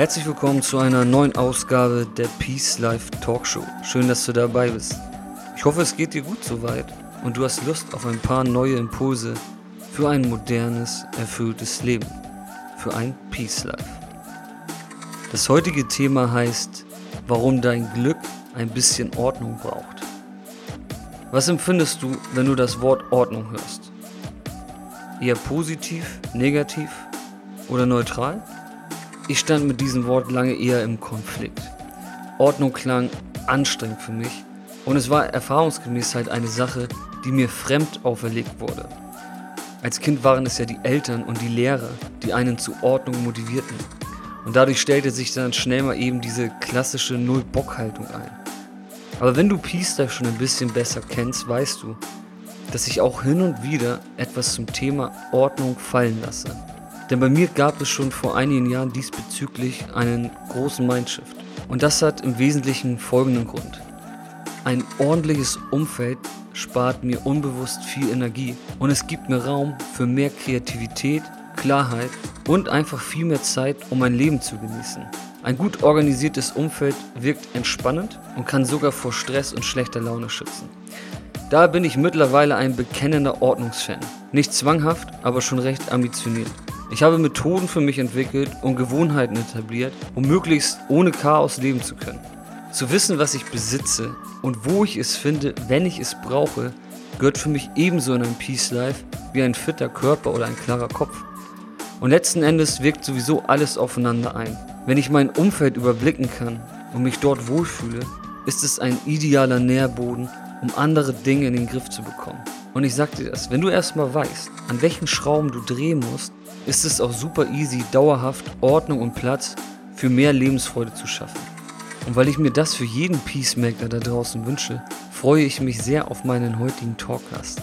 Herzlich willkommen zu einer neuen Ausgabe der Peace Life Talkshow. Schön, dass du dabei bist. Ich hoffe, es geht dir gut soweit und du hast Lust auf ein paar neue Impulse für ein modernes, erfülltes Leben, für ein Peace Life. Das heutige Thema heißt, warum dein Glück ein bisschen Ordnung braucht. Was empfindest du, wenn du das Wort Ordnung hörst? Eher positiv, negativ oder neutral? Ich stand mit diesem Wort lange eher im Konflikt. Ordnung klang anstrengend für mich und es war erfahrungsgemäß halt eine Sache, die mir fremd auferlegt wurde. Als Kind waren es ja die Eltern und die Lehrer, die einen zu Ordnung motivierten. Und dadurch stellte sich dann schnell mal eben diese klassische Null-Bock-Haltung ein. Aber wenn du Life schon ein bisschen besser kennst, weißt du, dass ich auch hin und wieder etwas zum Thema Ordnung fallen lasse. Denn bei mir gab es schon vor einigen Jahren diesbezüglich einen großen Mindshift. Und das hat im Wesentlichen folgenden Grund. Ein ordentliches Umfeld spart mir unbewusst viel Energie und es gibt mir Raum für mehr Kreativität, Klarheit und einfach viel mehr Zeit, um mein Leben zu genießen. Ein gut organisiertes Umfeld wirkt entspannend und kann sogar vor Stress und schlechter Laune schützen. Da bin ich mittlerweile ein bekennender Ordnungsfan. Nicht zwanghaft, aber schon recht ambitioniert. Ich habe Methoden für mich entwickelt und Gewohnheiten etabliert, um möglichst ohne Chaos leben zu können. Zu wissen, was ich besitze und wo ich es finde, wenn ich es brauche, gehört für mich ebenso in ein Peace Life wie ein fitter Körper oder ein klarer Kopf. Und letzten Endes wirkt sowieso alles aufeinander ein. Wenn ich mein Umfeld überblicken kann und mich dort wohlfühle, ist es ein idealer Nährboden, um andere Dinge in den Griff zu bekommen. Und ich sag dir das, wenn du erstmal weißt, an welchen Schrauben du drehen musst, ist es auch super easy, dauerhaft Ordnung und Platz für mehr Lebensfreude zu schaffen. Und weil ich mir das für jeden Peacemaker da draußen wünsche, freue ich mich sehr auf meinen heutigen Talkgast,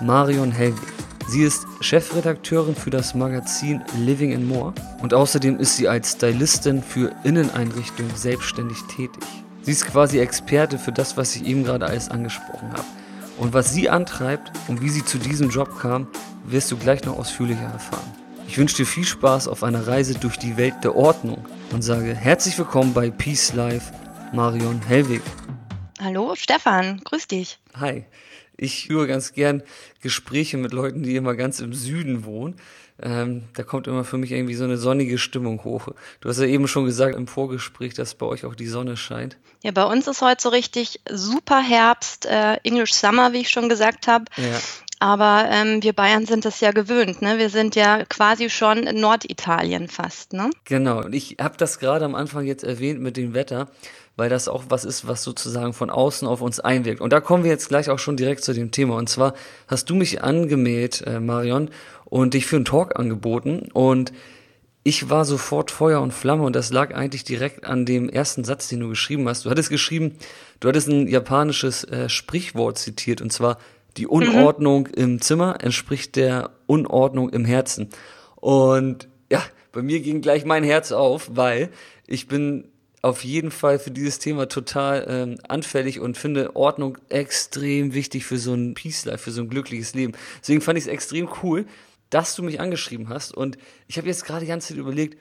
Marion Helwig. Sie ist Chefredakteurin für das Magazin Living and More und außerdem ist sie als Stylistin für Inneneinrichtungen selbstständig tätig. Sie ist quasi Experte für das, was ich eben gerade alles angesprochen habe. Und was sie antreibt und wie sie zu diesem Job kam, wirst du gleich noch ausführlicher erfahren. Ich wünsche dir viel Spaß auf einer Reise durch die Welt der Ordnung und sage herzlich willkommen bei Peace Life, Marion Hellwig. Hallo Stefan, grüß dich. Hi. Ich führe ganz gern Gespräche mit Leuten, die immer ganz im Süden wohnen. Ähm, da kommt immer für mich irgendwie so eine sonnige Stimmung hoch. Du hast ja eben schon gesagt im Vorgespräch, dass bei euch auch die Sonne scheint. Ja, bei uns ist heute so richtig super Herbst, äh, English Summer, wie ich schon gesagt habe. Ja. Aber ähm, wir Bayern sind das ja gewöhnt. Ne? Wir sind ja quasi schon Norditalien fast. Ne? Genau. Und ich habe das gerade am Anfang jetzt erwähnt mit dem Wetter, weil das auch was ist, was sozusagen von außen auf uns einwirkt. Und da kommen wir jetzt gleich auch schon direkt zu dem Thema. Und zwar hast du mich angemäht, äh, Marion, und dich für einen Talk angeboten. Und ich war sofort Feuer und Flamme und das lag eigentlich direkt an dem ersten Satz, den du geschrieben hast. Du hattest geschrieben, du hattest ein japanisches äh, Sprichwort zitiert und zwar die Unordnung mhm. im Zimmer entspricht der Unordnung im Herzen. Und ja, bei mir ging gleich mein Herz auf, weil ich bin auf jeden Fall für dieses Thema total ähm, anfällig und finde Ordnung extrem wichtig für so ein Peace Life, für so ein glückliches Leben. Deswegen fand ich es extrem cool, dass du mich angeschrieben hast. Und ich habe jetzt gerade die ganze Zeit überlegt,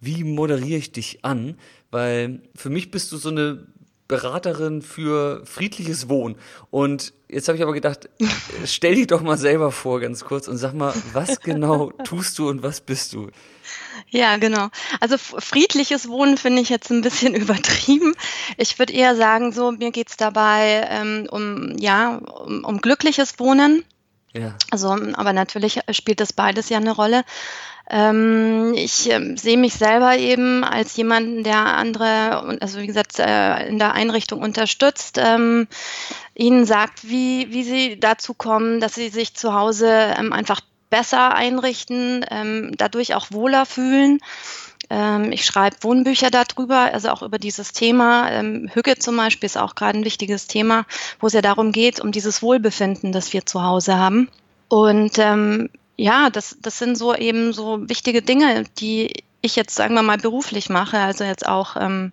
wie moderiere ich dich an? Weil für mich bist du so eine Beraterin für friedliches Wohnen. Und jetzt habe ich aber gedacht, stell dich doch mal selber vor, ganz kurz, und sag mal, was genau tust du und was bist du? Ja, genau. Also friedliches Wohnen finde ich jetzt ein bisschen übertrieben. Ich würde eher sagen, so mir geht es dabei ähm, um ja um, um glückliches Wohnen. Ja. Also, aber natürlich spielt das beides ja eine Rolle. Ähm, ich äh, sehe mich selber eben als jemanden, der andere, also wie gesagt, äh, in der Einrichtung unterstützt, ähm, ihnen sagt, wie, wie sie dazu kommen, dass sie sich zu Hause ähm, einfach besser einrichten, ähm, dadurch auch wohler fühlen. Ähm, ich schreibe Wohnbücher darüber, also auch über dieses Thema. Ähm, Hücke zum Beispiel ist auch gerade ein wichtiges Thema, wo es ja darum geht, um dieses Wohlbefinden, das wir zu Hause haben. Und ähm, ja, das, das sind so eben so wichtige Dinge, die ich jetzt, sagen wir mal, beruflich mache. Also jetzt auch ähm,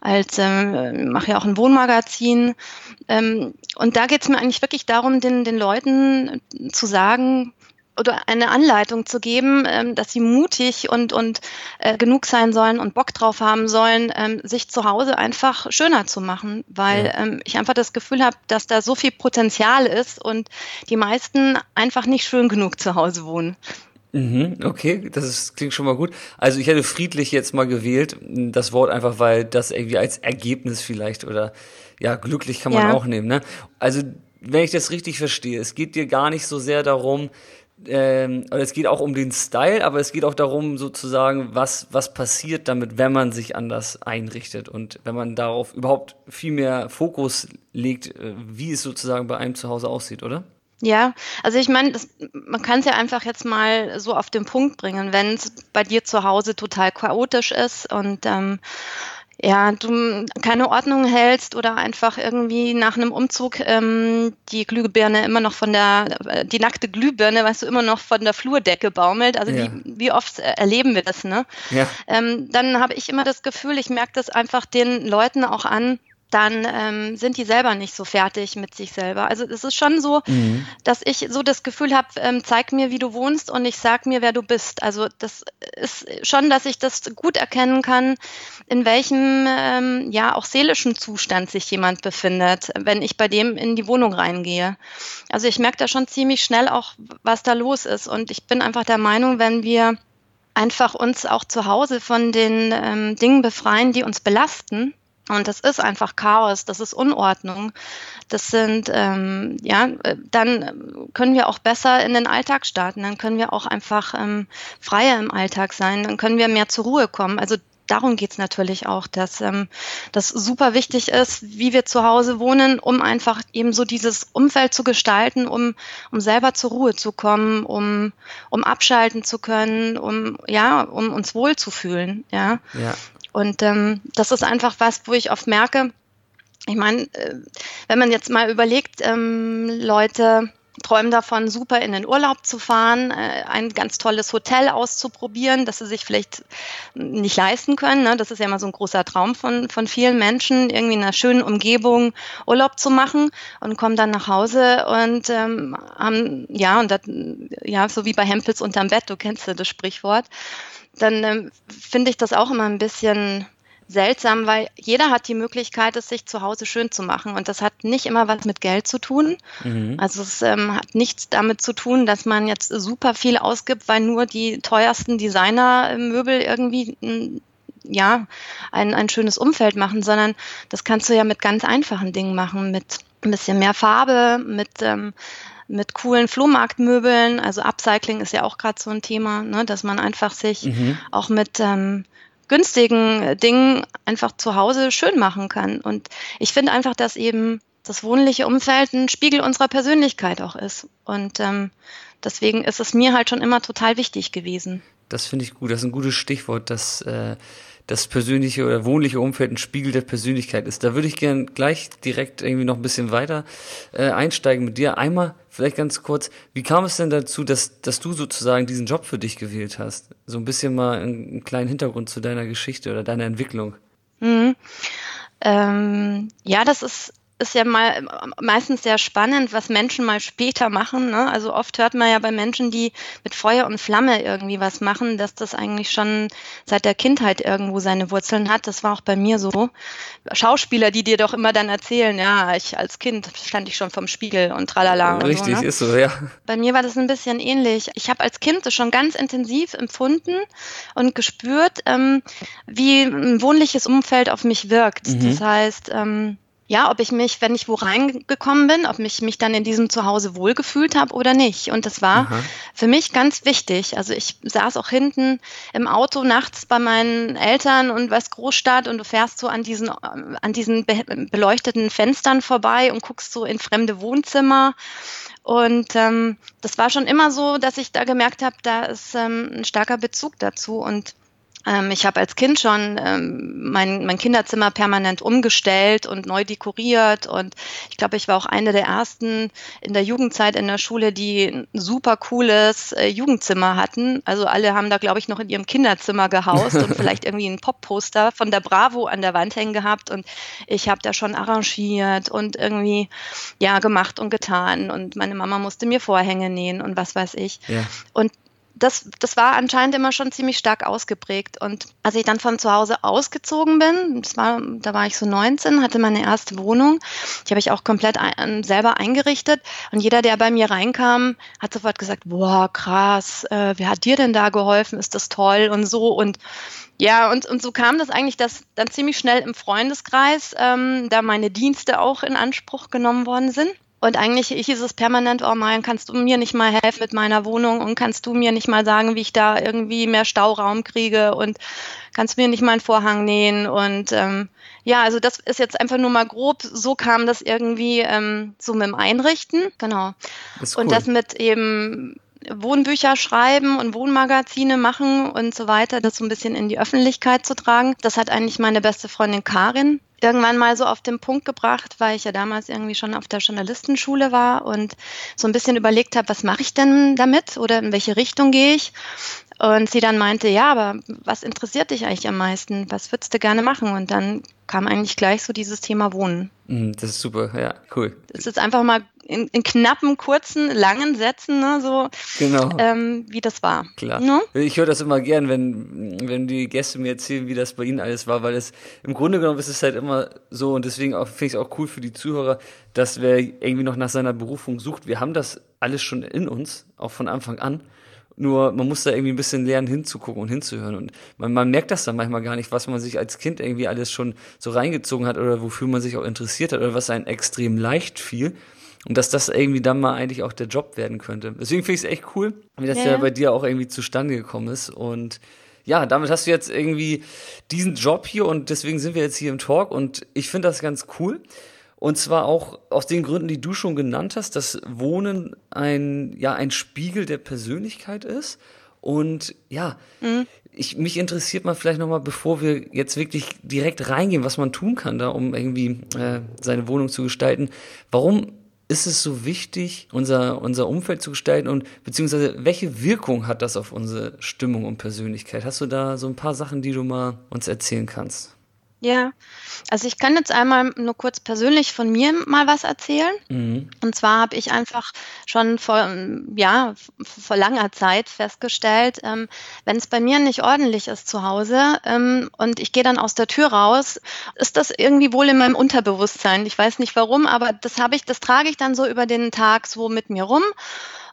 als ähm, mache ja auch ein Wohnmagazin. Ähm, und da geht es mir eigentlich wirklich darum, den, den Leuten zu sagen, oder eine Anleitung zu geben, ähm, dass sie mutig und, und äh, genug sein sollen und Bock drauf haben sollen, ähm, sich zu Hause einfach schöner zu machen, weil ja. ähm, ich einfach das Gefühl habe, dass da so viel Potenzial ist und die meisten einfach nicht schön genug zu Hause wohnen. Mhm, okay, das ist, klingt schon mal gut. Also ich hätte friedlich jetzt mal gewählt, das Wort einfach, weil das irgendwie als Ergebnis vielleicht oder ja, glücklich kann man ja. auch nehmen. Ne? Also wenn ich das richtig verstehe, es geht dir gar nicht so sehr darum, ähm, es geht auch um den Style, aber es geht auch darum, sozusagen, was, was passiert damit, wenn man sich anders einrichtet und wenn man darauf überhaupt viel mehr Fokus legt, äh, wie es sozusagen bei einem zu Hause aussieht, oder? Ja, also ich meine, man kann es ja einfach jetzt mal so auf den Punkt bringen, wenn es bei dir zu Hause total chaotisch ist und ähm, ja, du keine Ordnung hältst oder einfach irgendwie nach einem Umzug ähm, die Glühbirne immer noch von der, äh, die nackte Glühbirne, weißt du, immer noch von der Flurdecke baumelt. Also ja. wie, wie oft erleben wir das, ne? Ja. Ähm, dann habe ich immer das Gefühl, ich merke das einfach den Leuten auch an, dann ähm, sind die selber nicht so fertig mit sich selber. Also es ist schon so, mhm. dass ich so das Gefühl habe, ähm, zeig mir, wie du wohnst und ich sag mir, wer du bist. Also das ist schon, dass ich das gut erkennen kann, in welchem ähm, ja auch seelischen Zustand sich jemand befindet, wenn ich bei dem in die Wohnung reingehe. Also ich merke da schon ziemlich schnell auch, was da los ist. Und ich bin einfach der Meinung, wenn wir einfach uns auch zu Hause von den ähm, Dingen befreien, die uns belasten, und das ist einfach Chaos, das ist Unordnung. Das sind, ähm, ja, dann können wir auch besser in den Alltag starten. Dann können wir auch einfach ähm, freier im Alltag sein. Dann können wir mehr zur Ruhe kommen. Also darum geht's natürlich auch, dass ähm, das super wichtig ist, wie wir zu Hause wohnen, um einfach eben so dieses Umfeld zu gestalten, um, um selber zur Ruhe zu kommen, um, um abschalten zu können, um ja, um uns wohlzufühlen. Ja. ja. Und ähm, das ist einfach was, wo ich oft merke, ich meine, äh, wenn man jetzt mal überlegt, ähm, Leute träumen davon, super in den Urlaub zu fahren, äh, ein ganz tolles Hotel auszuprobieren, das sie sich vielleicht nicht leisten können. Ne? Das ist ja immer so ein großer Traum von, von vielen Menschen, irgendwie in einer schönen Umgebung Urlaub zu machen und kommen dann nach Hause und ähm, haben, ja, und das, ja, so wie bei Hempels unterm Bett, du kennst ja das Sprichwort dann ähm, finde ich das auch immer ein bisschen seltsam, weil jeder hat die Möglichkeit, es sich zu Hause schön zu machen. Und das hat nicht immer was mit Geld zu tun. Mhm. Also es ähm, hat nichts damit zu tun, dass man jetzt super viel ausgibt, weil nur die teuersten Designermöbel irgendwie hm, ja, ein, ein schönes Umfeld machen, sondern das kannst du ja mit ganz einfachen Dingen machen, mit ein bisschen mehr Farbe, mit ähm, mit coolen Flohmarktmöbeln. Also Upcycling ist ja auch gerade so ein Thema, ne, dass man einfach sich mhm. auch mit ähm, günstigen Dingen einfach zu Hause schön machen kann. Und ich finde einfach, dass eben das wohnliche Umfeld ein Spiegel unserer Persönlichkeit auch ist. Und ähm, deswegen ist es mir halt schon immer total wichtig gewesen. Das finde ich gut. Das ist ein gutes Stichwort, dass äh, das persönliche oder wohnliche Umfeld ein Spiegel der Persönlichkeit ist. Da würde ich gern gleich direkt irgendwie noch ein bisschen weiter äh, einsteigen mit dir. Einmal vielleicht ganz kurz, wie kam es denn dazu, dass, dass du sozusagen diesen Job für dich gewählt hast? So ein bisschen mal einen, einen kleinen Hintergrund zu deiner Geschichte oder deiner Entwicklung. Mhm. Ähm, ja, das ist ist ja mal meistens sehr spannend, was Menschen mal später machen. Ne? Also oft hört man ja bei Menschen, die mit Feuer und Flamme irgendwie was machen, dass das eigentlich schon seit der Kindheit irgendwo seine Wurzeln hat. Das war auch bei mir so. Schauspieler, die dir doch immer dann erzählen, ja, ich als Kind stand ich schon vom Spiegel und tralala. Richtig, und so, ne? ist so, ja. Bei mir war das ein bisschen ähnlich. Ich habe als Kind das schon ganz intensiv empfunden und gespürt, ähm, wie ein wohnliches Umfeld auf mich wirkt. Mhm. Das heißt, ähm, ja, ob ich mich, wenn ich wo reingekommen bin, ob ich mich dann in diesem Zuhause wohlgefühlt habe oder nicht. Und das war Aha. für mich ganz wichtig. Also ich saß auch hinten im Auto nachts bei meinen Eltern und was Großstadt und du fährst so an diesen, an diesen beleuchteten Fenstern vorbei und guckst so in fremde Wohnzimmer Und ähm, das war schon immer so, dass ich da gemerkt habe, da ist ähm, ein starker Bezug dazu. Und ich habe als Kind schon ähm, mein, mein Kinderzimmer permanent umgestellt und neu dekoriert. Und ich glaube, ich war auch eine der ersten in der Jugendzeit in der Schule, die ein super cooles äh, Jugendzimmer hatten. Also alle haben da, glaube ich, noch in ihrem Kinderzimmer gehaust und vielleicht irgendwie ein Pop-Poster von der Bravo an der Wand hängen gehabt. Und ich habe da schon arrangiert und irgendwie ja gemacht und getan. Und meine Mama musste mir Vorhänge nähen und was weiß ich. Ja. Und das, das war anscheinend immer schon ziemlich stark ausgeprägt. Und als ich dann von zu Hause ausgezogen bin, das war, da war ich so 19, hatte meine erste Wohnung. Die habe ich auch komplett ein, selber eingerichtet. Und jeder, der bei mir reinkam, hat sofort gesagt, boah, krass, äh, wer hat dir denn da geholfen? Ist das toll und so. Und ja, und, und so kam das eigentlich, dass dann ziemlich schnell im Freundeskreis ähm, da meine Dienste auch in Anspruch genommen worden sind. Und eigentlich hieß es permanent, oh mein, kannst du mir nicht mal helfen mit meiner Wohnung und kannst du mir nicht mal sagen, wie ich da irgendwie mehr Stauraum kriege und kannst du mir nicht mal einen Vorhang nähen und ähm, ja, also das ist jetzt einfach nur mal grob, so kam das irgendwie ähm, so mit dem Einrichten, genau. Das cool. Und das mit eben Wohnbücher schreiben und Wohnmagazine machen und so weiter, das so ein bisschen in die Öffentlichkeit zu tragen. Das hat eigentlich meine beste Freundin Karin irgendwann mal so auf den Punkt gebracht, weil ich ja damals irgendwie schon auf der Journalistenschule war und so ein bisschen überlegt habe, was mache ich denn damit oder in welche Richtung gehe ich? Und sie dann meinte, ja, aber was interessiert dich eigentlich am meisten? Was würdest du gerne machen? Und dann kam eigentlich gleich so dieses Thema Wohnen. Mhm, das ist super, ja, cool. Das ist einfach mal in, in knappen, kurzen, langen Sätzen, ne, so genau. ähm, wie das war. Klar. Ne? Ich höre das immer gern, wenn, wenn die Gäste mir erzählen, wie das bei ihnen alles war, weil es im Grunde genommen ist es halt immer so und deswegen finde ich es auch cool für die Zuhörer, dass wer irgendwie noch nach seiner Berufung sucht, wir haben das alles schon in uns, auch von Anfang an. Nur man muss da irgendwie ein bisschen lernen, hinzugucken und hinzuhören. Und man, man merkt das dann manchmal gar nicht, was man sich als Kind irgendwie alles schon so reingezogen hat oder wofür man sich auch interessiert hat oder was einem extrem leicht fiel. Und dass das irgendwie dann mal eigentlich auch der Job werden könnte. Deswegen finde ich es echt cool, wie das ja, ja bei dir auch irgendwie zustande gekommen ist. Und ja, damit hast du jetzt irgendwie diesen Job hier und deswegen sind wir jetzt hier im Talk und ich finde das ganz cool. Und zwar auch aus den Gründen, die du schon genannt hast, dass Wohnen ein, ja, ein Spiegel der Persönlichkeit ist. Und ja, mhm. ich, mich interessiert mal vielleicht nochmal, bevor wir jetzt wirklich direkt reingehen, was man tun kann, da um irgendwie äh, seine Wohnung zu gestalten. Warum ist es so wichtig, unser, unser Umfeld zu gestalten und beziehungsweise welche Wirkung hat das auf unsere Stimmung und Persönlichkeit? Hast du da so ein paar Sachen, die du mal uns erzählen kannst? Ja, also ich kann jetzt einmal nur kurz persönlich von mir mal was erzählen. Mhm. Und zwar habe ich einfach schon vor, ja, vor langer Zeit festgestellt, ähm, wenn es bei mir nicht ordentlich ist zu Hause ähm, und ich gehe dann aus der Tür raus, ist das irgendwie wohl in meinem Unterbewusstsein. Ich weiß nicht warum, aber das habe ich, das trage ich dann so über den Tag so mit mir rum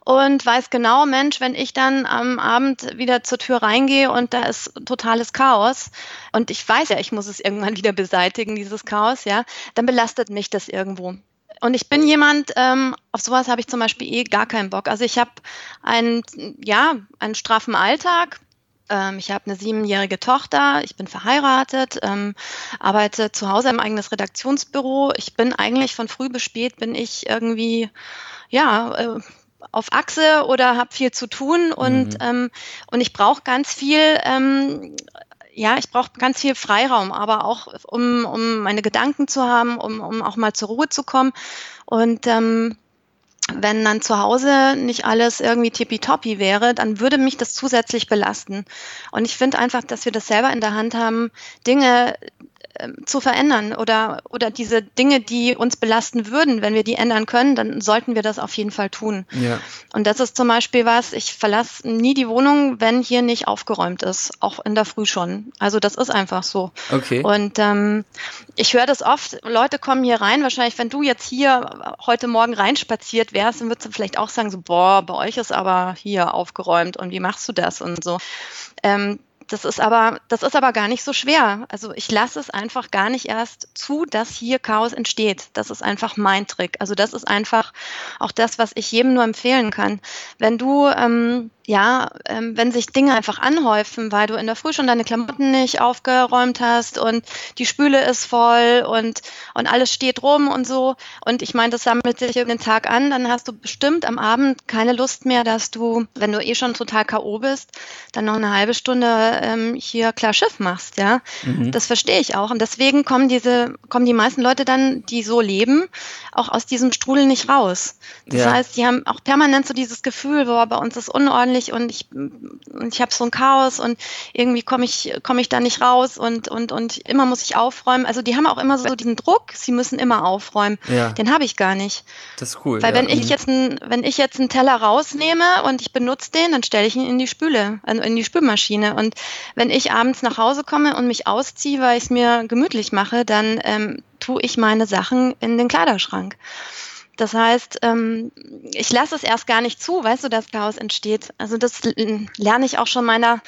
und weiß genau, Mensch, wenn ich dann am Abend wieder zur Tür reingehe und da ist totales Chaos und ich weiß ja, ich muss es irgendwann wieder beseitigen, dieses Chaos, ja, dann belastet mich das irgendwo. Und ich bin jemand, ähm, auf sowas habe ich zum Beispiel eh gar keinen Bock. Also ich habe einen, ja, einen straffen Alltag, ähm, ich habe eine siebenjährige Tochter, ich bin verheiratet, ähm, arbeite zu Hause im eigenes Redaktionsbüro. Ich bin eigentlich von früh bis spät bin ich irgendwie, ja, äh, auf Achse oder habe viel zu tun und, mhm. ähm, und ich brauche ganz viel, ähm, ja, ich brauche ganz viel Freiraum, aber auch um, um meine Gedanken zu haben, um, um auch mal zur Ruhe zu kommen. Und ähm, wenn dann zu Hause nicht alles irgendwie tippitoppi wäre, dann würde mich das zusätzlich belasten. Und ich finde einfach, dass wir das selber in der Hand haben, Dinge zu verändern oder, oder diese Dinge, die uns belasten würden, wenn wir die ändern können, dann sollten wir das auf jeden Fall tun. Ja. Und das ist zum Beispiel was, ich verlasse nie die Wohnung, wenn hier nicht aufgeräumt ist, auch in der Früh schon. Also das ist einfach so. Okay. Und ähm, ich höre das oft, Leute kommen hier rein, wahrscheinlich, wenn du jetzt hier heute Morgen reinspaziert wärst, dann würdest du vielleicht auch sagen, so, boah, bei euch ist aber hier aufgeräumt und wie machst du das und so. Ähm, das ist aber, das ist aber gar nicht so schwer. Also ich lasse es einfach gar nicht erst zu, dass hier Chaos entsteht. Das ist einfach mein Trick. Also das ist einfach auch das, was ich jedem nur empfehlen kann. Wenn du ähm, ja, ähm, wenn sich Dinge einfach anhäufen, weil du in der Früh schon deine Klamotten nicht aufgeräumt hast und die Spüle ist voll und, und alles steht rum und so. Und ich meine, das sammelt sich den Tag an, dann hast du bestimmt am Abend keine Lust mehr, dass du, wenn du eh schon total K.O. bist, dann noch eine halbe Stunde ähm, hier klar Schiff machst, ja. Mhm. Das verstehe ich auch. Und deswegen kommen diese, kommen die meisten Leute dann, die so leben, auch aus diesem Strudel nicht raus. Das ja. heißt, die haben auch permanent so dieses Gefühl, boah, bei uns ist unordentlich und ich, und ich habe so ein Chaos und irgendwie komme ich, komme ich da nicht raus und, und, und immer muss ich aufräumen. Also die haben auch immer so diesen Druck, sie müssen immer aufräumen. Ja. Den habe ich gar nicht. Das ist cool. Weil ja. wenn ich mhm. jetzt ein, wenn ich jetzt einen Teller rausnehme und ich benutze den, dann stelle ich ihn in die Spüle, also in die Spülmaschine. Und wenn ich abends nach Hause komme und mich ausziehe, weil ich es mir gemütlich mache, dann ähm, tue ich meine Sachen in den Kleiderschrank. Das heißt, ähm, ich lasse es erst gar nicht zu, weißt du, dass Chaos entsteht. Also das lerne ich auch schon meiner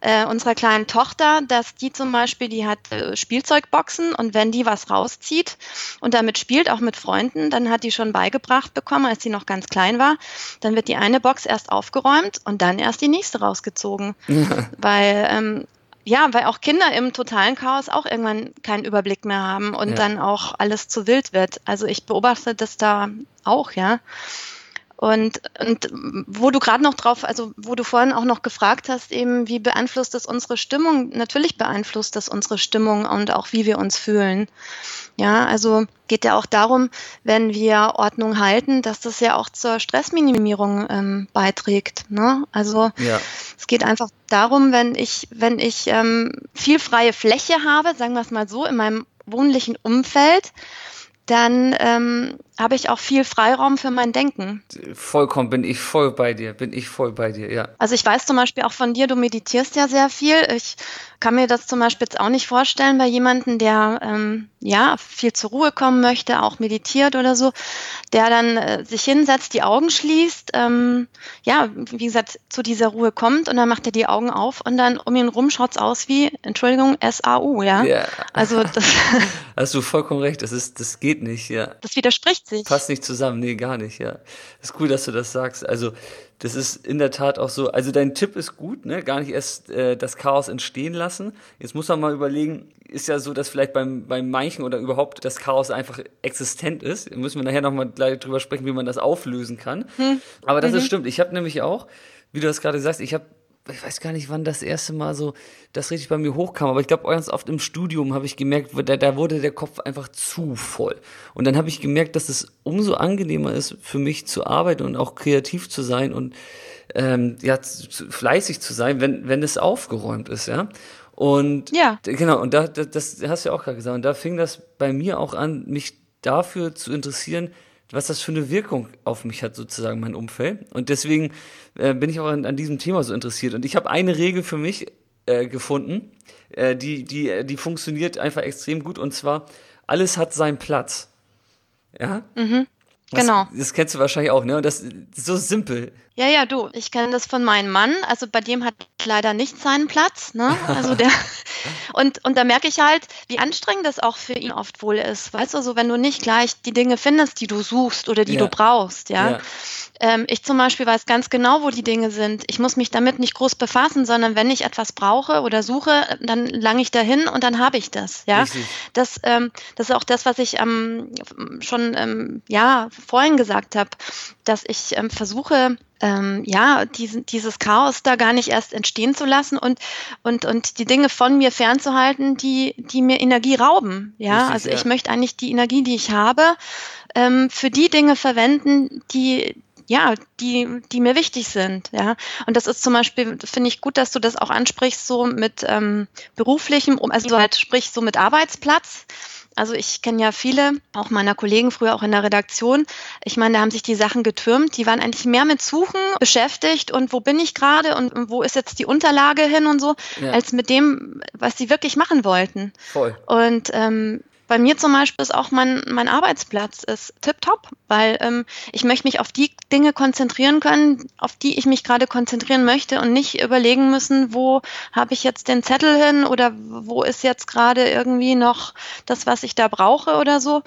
äh, unserer kleinen Tochter, dass die zum Beispiel, die hat äh, Spielzeugboxen und wenn die was rauszieht und damit spielt, auch mit Freunden, dann hat die schon beigebracht bekommen, als sie noch ganz klein war, dann wird die eine Box erst aufgeräumt und dann erst die nächste rausgezogen. Weil ähm, ja, weil auch Kinder im totalen Chaos auch irgendwann keinen Überblick mehr haben und ja. dann auch alles zu wild wird. Also ich beobachte das da auch, ja. Und, und wo du gerade noch drauf, also wo du vorhin auch noch gefragt hast, eben, wie beeinflusst das unsere Stimmung? Natürlich beeinflusst das unsere Stimmung und auch wie wir uns fühlen. Ja, also geht ja auch darum, wenn wir Ordnung halten, dass das ja auch zur Stressminimierung ähm, beiträgt. Ne? Also ja. es geht einfach darum, wenn ich, wenn ich ähm, viel freie Fläche habe, sagen wir es mal so, in meinem wohnlichen Umfeld, dann ähm, habe ich auch viel Freiraum für mein Denken. Vollkommen, bin ich voll bei dir, bin ich voll bei dir, ja. Also ich weiß zum Beispiel auch von dir, du meditierst ja sehr viel. Ich kann mir das zum Beispiel jetzt auch nicht vorstellen bei jemandem, der ähm, ja viel zur Ruhe kommen möchte, auch meditiert oder so, der dann äh, sich hinsetzt, die Augen schließt, ähm, ja, wie gesagt, zu dieser Ruhe kommt und dann macht er die Augen auf und dann um ihn rum schaut es aus wie, Entschuldigung, S-A-U, ja. ja. Also das Hast du vollkommen recht, das ist, das geht nicht, ja. Das widerspricht sich. Passt nicht zusammen, nee, gar nicht, ja. ist cool, dass du das sagst. Also, das ist in der Tat auch so. Also, dein Tipp ist gut, ne? Gar nicht erst äh, das Chaos entstehen lassen. Jetzt muss man mal überlegen, ist ja so, dass vielleicht beim, beim manchen oder überhaupt das Chaos einfach existent ist. Da müssen wir nachher nochmal gleich drüber sprechen, wie man das auflösen kann. Hm. Aber das mhm. ist stimmt. Ich habe nämlich auch, wie du das gerade sagst, ich habe ich weiß gar nicht, wann das erste Mal so das richtig bei mir hochkam, aber ich glaube, ganz oft im Studium habe ich gemerkt, da, da wurde der Kopf einfach zu voll. Und dann habe ich gemerkt, dass es umso angenehmer ist für mich zu arbeiten und auch kreativ zu sein und ähm, ja, zu, fleißig zu sein, wenn, wenn es aufgeräumt ist, ja. Und ja. genau, und da, das, das hast du ja auch gerade gesagt, und da fing das bei mir auch an, mich dafür zu interessieren, was das für eine Wirkung auf mich hat, sozusagen mein Umfeld. Und deswegen äh, bin ich auch an, an, diesem Thema so interessiert. Und ich habe eine Regel für mich äh, gefunden, äh, die, die, die funktioniert einfach extrem gut. Und zwar, alles hat seinen Platz. Ja? Mhm. Genau. Das kennst du wahrscheinlich auch, ne? Und das ist so simpel. Ja, ja, du, ich kenne das von meinem Mann. Also bei dem hat leider nicht seinen Platz, ne? Also der und und da merke ich halt, wie anstrengend das auch für ihn oft wohl ist. Weißt du, so wenn du nicht gleich die Dinge findest, die du suchst oder die ja. du brauchst, ja? ja. Ähm, ich zum Beispiel weiß ganz genau, wo die Dinge sind. Ich muss mich damit nicht groß befassen, sondern wenn ich etwas brauche oder suche, dann lange ich dahin und dann habe ich das. Ja, das, ähm, das ist auch das, was ich ähm, schon ähm, ja vorhin gesagt habe, dass ich ähm, versuche ähm, ja, diesen, dieses Chaos da gar nicht erst entstehen zu lassen und, und, und die Dinge von mir fernzuhalten, die, die mir Energie rauben. Ja, Richtig, also ja. ich möchte eigentlich die Energie, die ich habe, ähm, für die Dinge verwenden, die, ja, die, die mir wichtig sind, ja. Und das ist zum Beispiel, finde ich gut, dass du das auch ansprichst, so mit ähm, beruflichem, also halt sprich so mit Arbeitsplatz. Also ich kenne ja viele, auch meiner Kollegen früher auch in der Redaktion. Ich meine, da haben sich die Sachen getürmt. Die waren eigentlich mehr mit Suchen beschäftigt und wo bin ich gerade und wo ist jetzt die Unterlage hin und so, ja. als mit dem, was sie wirklich machen wollten. Voll. Und ähm, bei mir zum Beispiel ist auch mein, mein Arbeitsplatz ist tipptopp, weil ähm, ich möchte mich auf die Dinge konzentrieren können, auf die ich mich gerade konzentrieren möchte und nicht überlegen müssen, wo habe ich jetzt den Zettel hin oder wo ist jetzt gerade irgendwie noch das, was ich da brauche oder so.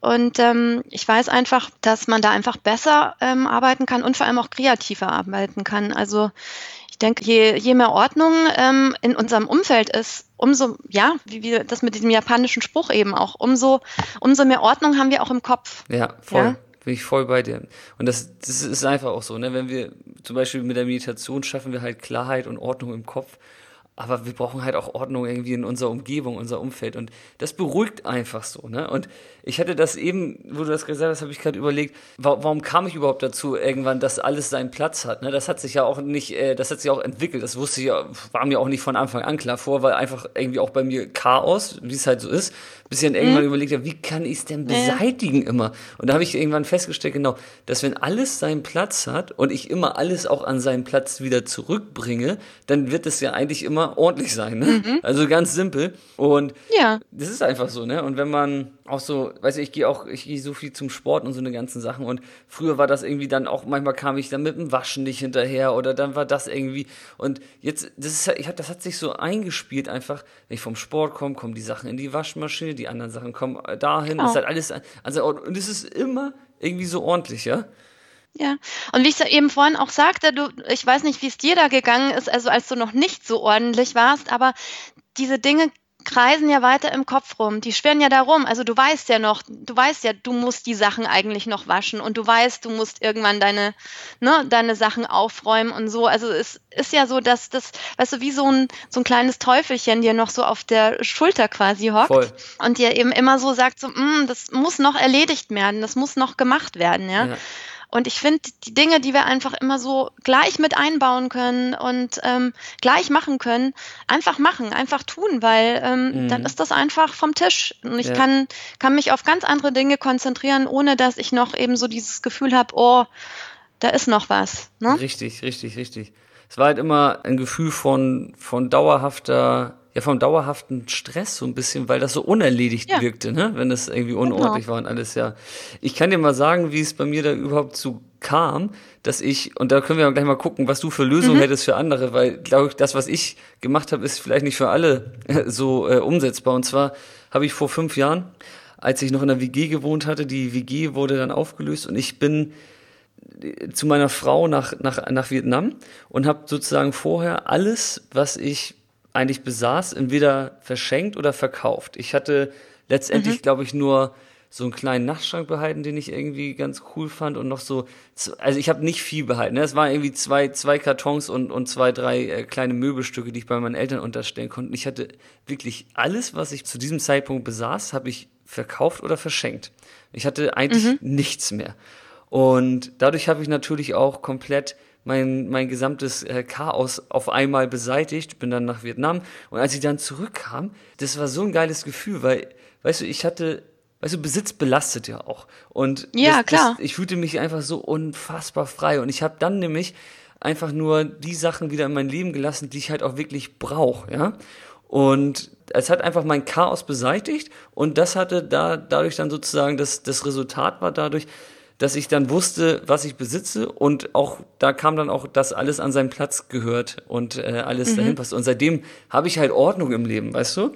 Und ähm, ich weiß einfach, dass man da einfach besser ähm, arbeiten kann und vor allem auch kreativer arbeiten kann. Also ich denke, je, je mehr Ordnung ähm, in unserem Umfeld ist, umso, ja, wie wir das mit diesem japanischen Spruch eben auch, umso, umso mehr Ordnung haben wir auch im Kopf. Ja, voll. Ja? Bin ich voll bei dir. Und das, das ist einfach auch so, ne? Wenn wir zum Beispiel mit der Meditation schaffen wir halt Klarheit und Ordnung im Kopf aber wir brauchen halt auch Ordnung irgendwie in unserer Umgebung, unser Umfeld. Und das beruhigt einfach so. Ne? Und ich hatte das eben, wo du das gesagt hast, habe ich gerade überlegt, warum kam ich überhaupt dazu, irgendwann, dass alles seinen Platz hat. Ne? Das hat sich ja auch nicht, äh, das hat sich auch entwickelt. Das wusste ich ja, war mir auch nicht von Anfang an klar vor, weil einfach irgendwie auch bei mir Chaos, wie es halt so ist, bis ich dann irgendwann mhm. überlegt habe, wie kann ich es denn beseitigen ja. immer? Und da habe ich irgendwann festgestellt, genau, dass wenn alles seinen Platz hat und ich immer alles auch an seinen Platz wieder zurückbringe, dann wird es ja eigentlich immer ordentlich sein. Ne? Mhm. Also ganz simpel. Und ja. das ist einfach so, ne? Und wenn man auch so, weiß ich, ich gehe auch, ich gehe so viel zum Sport und so eine ganzen Sachen. Und früher war das irgendwie dann auch, manchmal kam ich dann mit dem Waschen nicht hinterher oder dann war das irgendwie. Und jetzt, das ist ich hab, das hat sich so eingespielt einfach, wenn ich vom Sport komme, kommen die Sachen in die Waschmaschine, die anderen Sachen kommen dahin. Genau. Ist halt alles, also, und es ist immer irgendwie so ordentlich, ja. Ja, und wie ich es eben vorhin auch sagte, du, ich weiß nicht, wie es dir da gegangen ist, also als du noch nicht so ordentlich warst, aber diese Dinge kreisen ja weiter im Kopf rum. Die schwirren ja da rum. Also du weißt ja noch, du weißt ja, du musst die Sachen eigentlich noch waschen und du weißt, du musst irgendwann deine, ne, deine Sachen aufräumen und so. Also es ist ja so, dass das, weißt du, wie so ein, so ein kleines Teufelchen dir noch so auf der Schulter quasi hockt Voll. und dir eben immer so sagt, so, mm, das muss noch erledigt werden, das muss noch gemacht werden, ja. ja. Und ich finde, die Dinge, die wir einfach immer so gleich mit einbauen können und ähm, gleich machen können, einfach machen, einfach tun, weil ähm, mhm. dann ist das einfach vom Tisch. Und ich ja. kann, kann mich auf ganz andere Dinge konzentrieren, ohne dass ich noch eben so dieses Gefühl habe, oh, da ist noch was. Ne? Richtig, richtig, richtig. Es war halt immer ein Gefühl von, von dauerhafter ja vom dauerhaften Stress so ein bisschen, weil das so unerledigt ja. wirkte, ne? wenn das irgendwie genau. unordentlich genau. war und alles, ja. Ich kann dir mal sagen, wie es bei mir da überhaupt zu kam, dass ich, und da können wir gleich mal gucken, was du für Lösungen mhm. hättest für andere, weil, glaube ich, das, was ich gemacht habe, ist vielleicht nicht für alle so äh, umsetzbar. Und zwar habe ich vor fünf Jahren, als ich noch in der WG gewohnt hatte, die WG wurde dann aufgelöst und ich bin äh, zu meiner Frau nach, nach, nach Vietnam und habe sozusagen vorher alles, was ich eigentlich besaß, entweder verschenkt oder verkauft. Ich hatte letztendlich, mhm. glaube ich, nur so einen kleinen Nachtschrank behalten, den ich irgendwie ganz cool fand und noch so, also ich habe nicht viel behalten. Ne? Es waren irgendwie zwei, zwei Kartons und, und zwei, drei äh, kleine Möbelstücke, die ich bei meinen Eltern unterstellen konnte. Ich hatte wirklich alles, was ich zu diesem Zeitpunkt besaß, habe ich verkauft oder verschenkt. Ich hatte eigentlich mhm. nichts mehr. Und dadurch habe ich natürlich auch komplett mein, mein gesamtes äh, Chaos auf einmal beseitigt, bin dann nach Vietnam und als ich dann zurückkam, das war so ein geiles Gefühl, weil, weißt du, ich hatte, weißt du, Besitz belastet ja auch und ja, das, klar. Das, ich fühlte mich einfach so unfassbar frei und ich habe dann nämlich einfach nur die Sachen wieder in mein Leben gelassen, die ich halt auch wirklich brauche, ja. Und es hat einfach mein Chaos beseitigt und das hatte da dadurch dann sozusagen das, das Resultat war dadurch, dass ich dann wusste, was ich besitze und auch da kam dann auch, dass alles an seinen Platz gehört und äh, alles mhm. dahin passt. Und seitdem habe ich halt Ordnung im Leben, weißt du?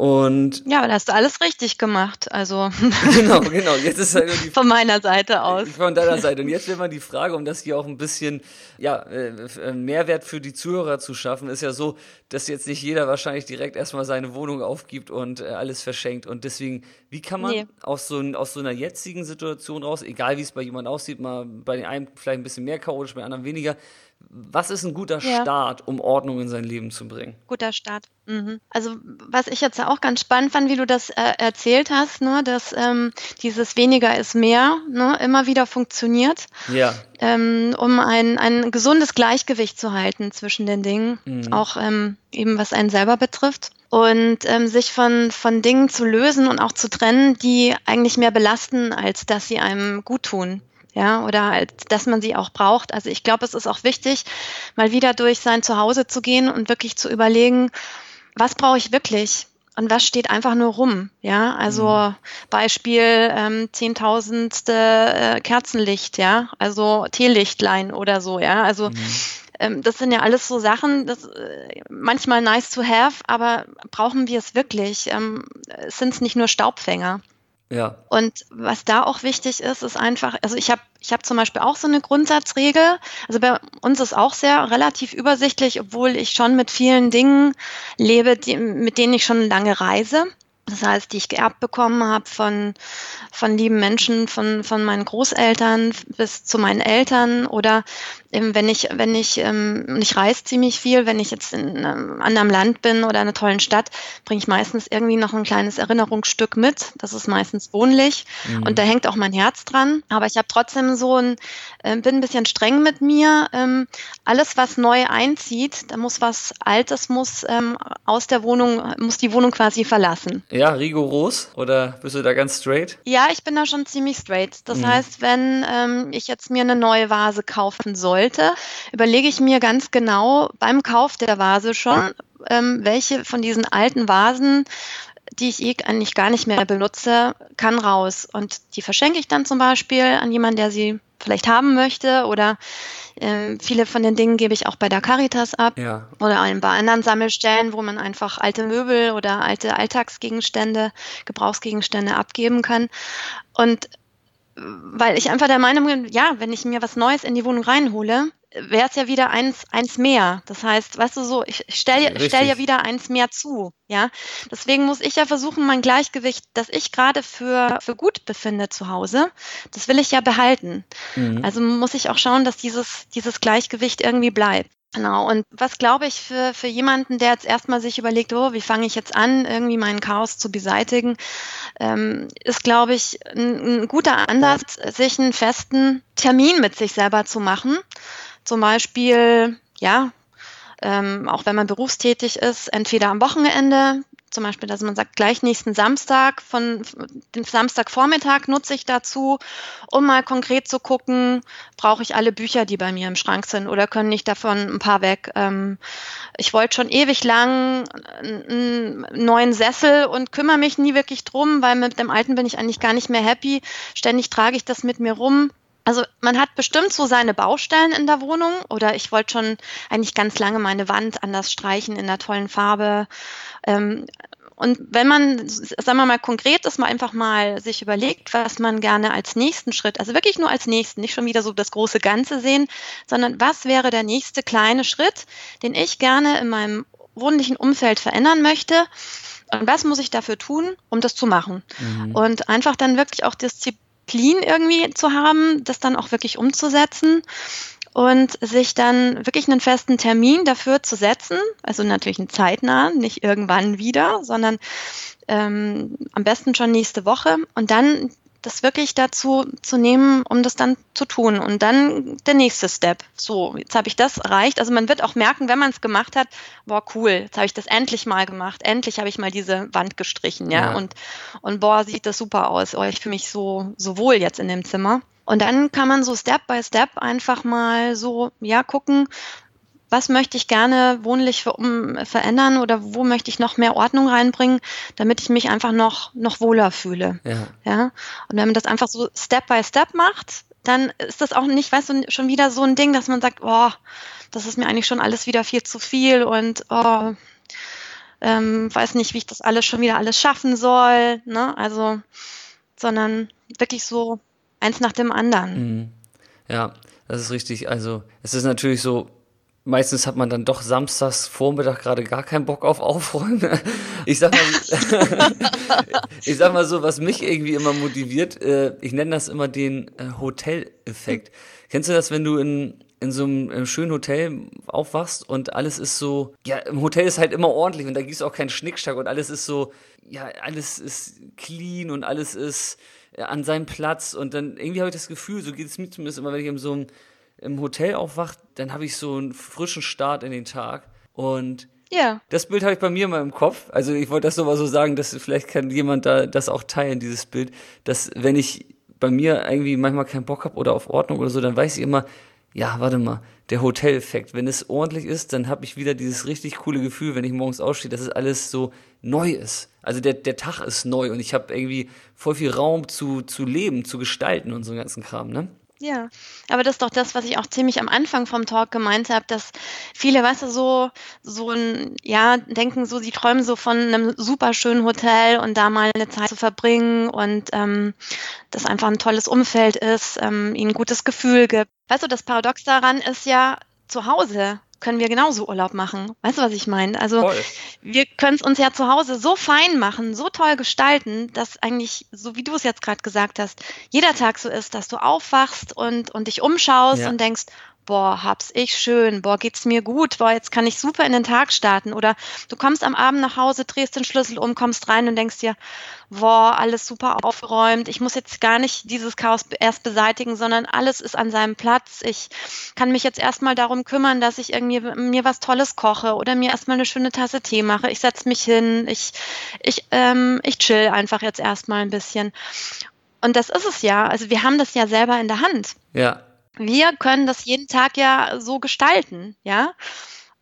Und ja, da hast du alles richtig gemacht. Also genau, genau. Jetzt ist halt die, von meiner Seite aus. Von deiner Seite. Und jetzt wäre mal die Frage, um das hier auch ein bisschen ja äh, äh, Mehrwert für die Zuhörer zu schaffen, ist ja so, dass jetzt nicht jeder wahrscheinlich direkt erstmal seine Wohnung aufgibt und äh, alles verschenkt. Und deswegen, wie kann man nee. aus so aus so einer jetzigen Situation raus, egal wie es bei jemand aussieht, mal bei den einen vielleicht ein bisschen mehr chaotisch, bei den anderen weniger, was ist ein guter ja. Start, um Ordnung in sein Leben zu bringen? Guter Start. Mhm. Also was ich jetzt auch ganz spannend fand, wie du das äh, erzählt hast, ne, dass ähm, dieses weniger ist mehr ne, immer wieder funktioniert, ja. ähm, um ein, ein gesundes Gleichgewicht zu halten zwischen den Dingen, mhm. auch ähm, eben was einen selber betrifft. Und ähm, sich von, von Dingen zu lösen und auch zu trennen, die eigentlich mehr belasten, als dass sie einem gut tun ja, oder halt, dass man sie auch braucht. Also ich glaube, es ist auch wichtig, mal wieder durch sein Zuhause zu gehen und wirklich zu überlegen, was brauche ich wirklich? und was steht einfach nur rum. Ja, also mhm. Beispiel ähm, zehntausendste äh, Kerzenlicht, ja, also Teelichtlein oder so, ja, also mhm. ähm, das sind ja alles so Sachen, das äh, manchmal nice to have, aber brauchen wir es wirklich? Ähm, Sind es nicht nur Staubfänger? Ja. Und was da auch wichtig ist, ist einfach, also ich habe ich hab zum Beispiel auch so eine Grundsatzregel. Also bei uns ist auch sehr relativ übersichtlich, obwohl ich schon mit vielen Dingen lebe, die, mit denen ich schon lange reise das heißt, die ich geerbt bekommen habe von, von lieben Menschen, von, von meinen Großeltern bis zu meinen Eltern oder eben wenn ich, wenn ich, ähm, ich reise ziemlich viel, wenn ich jetzt in einem anderen Land bin oder in einer tollen Stadt, bringe ich meistens irgendwie noch ein kleines Erinnerungsstück mit. Das ist meistens wohnlich mhm. und da hängt auch mein Herz dran. Aber ich habe trotzdem so ein, äh, bin ein bisschen streng mit mir. Ähm, alles, was neu einzieht, da muss was Altes, muss ähm, aus der Wohnung, muss die Wohnung quasi verlassen. Ja ja, rigoros oder bist du da ganz straight? Ja, ich bin da schon ziemlich straight. Das mhm. heißt, wenn ähm, ich jetzt mir eine neue Vase kaufen sollte, überlege ich mir ganz genau beim Kauf der Vase schon, ähm, welche von diesen alten Vasen die ich eh eigentlich gar nicht mehr benutze, kann raus. Und die verschenke ich dann zum Beispiel an jemanden, der sie vielleicht haben möchte oder äh, viele von den Dingen gebe ich auch bei der Caritas ab ja. oder bei anderen Sammelstellen, wo man einfach alte Möbel oder alte Alltagsgegenstände, Gebrauchsgegenstände abgeben kann. Und äh, weil ich einfach der Meinung bin, ja, wenn ich mir was Neues in die Wohnung reinhole, wäre es ja wieder eins, eins mehr. Das heißt, weißt du so, ich stelle stell ja wieder eins mehr zu. Ja, deswegen muss ich ja versuchen, mein Gleichgewicht, das ich gerade für, für gut befinde zu Hause, das will ich ja behalten. Mhm. Also muss ich auch schauen, dass dieses, dieses Gleichgewicht irgendwie bleibt. Genau, und was glaube ich für, für jemanden, der jetzt erstmal sich überlegt, oh, wie fange ich jetzt an, irgendwie meinen Chaos zu beseitigen, ähm, ist, glaube ich, ein, ein guter Ansatz, sich einen festen Termin mit sich selber zu machen zum Beispiel, ja, ähm, auch wenn man berufstätig ist, entweder am Wochenende, zum Beispiel, dass man sagt, gleich nächsten Samstag, von dem Samstagvormittag nutze ich dazu, um mal konkret zu gucken, brauche ich alle Bücher, die bei mir im Schrank sind oder können nicht davon ein paar weg. Ähm, ich wollte schon ewig lang einen neuen Sessel und kümmere mich nie wirklich drum, weil mit dem alten bin ich eigentlich gar nicht mehr happy. Ständig trage ich das mit mir rum. Also man hat bestimmt so seine Baustellen in der Wohnung oder ich wollte schon eigentlich ganz lange meine Wand anders streichen in der tollen Farbe. Ähm, und wenn man, sagen wir mal, konkret ist, mal einfach mal sich überlegt, was man gerne als nächsten Schritt, also wirklich nur als nächsten, nicht schon wieder so das große Ganze sehen, sondern was wäre der nächste kleine Schritt, den ich gerne in meinem wohnlichen Umfeld verändern möchte. Und was muss ich dafür tun, um das zu machen? Mhm. Und einfach dann wirklich auch Disziplin Disziplin irgendwie zu haben, das dann auch wirklich umzusetzen und sich dann wirklich einen festen Termin dafür zu setzen, also natürlich einen zeitnah, nicht irgendwann wieder, sondern ähm, am besten schon nächste Woche. Und dann das wirklich dazu zu nehmen, um das dann zu tun. Und dann der nächste Step. So, jetzt habe ich das erreicht. Also man wird auch merken, wenn man es gemacht hat, boah, cool, jetzt habe ich das endlich mal gemacht. Endlich habe ich mal diese Wand gestrichen, ja. ja. Und, und boah, sieht das super aus. Oh, ich fühle mich so, so wohl jetzt in dem Zimmer. Und dann kann man so Step by Step einfach mal so, ja, gucken, was möchte ich gerne wohnlich um, verändern oder wo möchte ich noch mehr Ordnung reinbringen, damit ich mich einfach noch, noch wohler fühle. Ja. ja. Und wenn man das einfach so Step by Step macht, dann ist das auch nicht, weißt du, schon wieder so ein Ding, dass man sagt, oh, das ist mir eigentlich schon alles wieder viel zu viel und oh, ähm, weiß nicht, wie ich das alles schon wieder alles schaffen soll. Ne? Also, sondern wirklich so eins nach dem anderen. Mhm. Ja, das ist richtig. Also es ist natürlich so, meistens hat man dann doch samstags Vormittag gerade gar keinen Bock auf Aufräumen. Ich sag mal, ich sag mal so, was mich irgendwie immer motiviert, äh, ich nenne das immer den äh, Hotel-Effekt. Kennst du das, wenn du in, in so einem, schönen Hotel aufwachst und alles ist so, ja, im Hotel ist halt immer ordentlich und da gibt's auch keinen Schnickschnack und alles ist so, ja, alles ist clean und alles ist äh, an seinem Platz und dann irgendwie habe ich das Gefühl, so geht es mir zumindest immer, wenn ich in so einem im Hotel aufwacht, dann habe ich so einen frischen Start in den Tag. Und ja. das Bild habe ich bei mir immer im Kopf. Also ich wollte das so mal so sagen, dass vielleicht kann jemand da das auch teilen, dieses Bild, dass wenn ich bei mir irgendwie manchmal keinen Bock habe oder auf Ordnung oder so, dann weiß ich immer, ja, warte mal, der Hoteleffekt. Wenn es ordentlich ist, dann habe ich wieder dieses richtig coole Gefühl, wenn ich morgens ausstehe, dass es alles so neu ist. Also der, der Tag ist neu und ich habe irgendwie voll viel Raum zu, zu leben, zu gestalten und so einen ganzen Kram, ne? Ja, aber das ist doch das, was ich auch ziemlich am Anfang vom Talk gemeint habe, dass viele, weißt du, so, so ein, ja, denken so, sie träumen so von einem super schönen Hotel und da mal eine Zeit zu verbringen und ähm, das einfach ein tolles Umfeld ist, ähm, ihnen ein gutes Gefühl gibt. Weißt du, das Paradox daran ist ja zu Hause können wir genauso Urlaub machen. Weißt du, was ich meine? Also Voll. wir können es uns ja zu Hause so fein machen, so toll gestalten, dass eigentlich, so wie du es jetzt gerade gesagt hast, jeder Tag so ist, dass du aufwachst und, und dich umschaust ja. und denkst, boah, hab's ich schön, boah, geht's mir gut, boah, jetzt kann ich super in den Tag starten. Oder du kommst am Abend nach Hause, drehst den Schlüssel um, kommst rein und denkst dir, boah, alles super aufgeräumt, ich muss jetzt gar nicht dieses Chaos erst beseitigen, sondern alles ist an seinem Platz. Ich kann mich jetzt erstmal darum kümmern, dass ich irgendwie mir was Tolles koche oder mir erstmal eine schöne Tasse Tee mache. Ich setze mich hin, ich, ich, ähm, ich chill einfach jetzt erstmal ein bisschen. Und das ist es ja. Also wir haben das ja selber in der Hand. Ja wir können das jeden Tag ja so gestalten, ja.